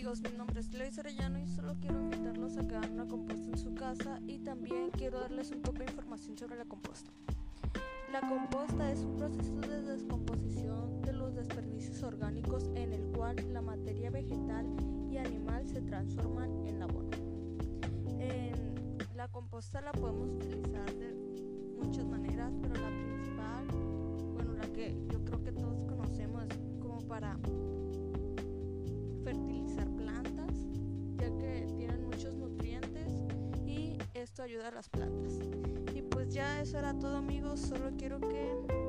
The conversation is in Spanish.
amigos, mi nombre es Luis Arellano y solo quiero invitarlos a que una composta en su casa y también quiero darles un poco de información sobre la composta. La composta es un proceso de descomposición de los desperdicios orgánicos en el cual la materia vegetal y animal se transforman en abono. la composta la podemos utilizar de muchas ayuda a las plantas. Y pues ya eso era todo amigos, solo quiero que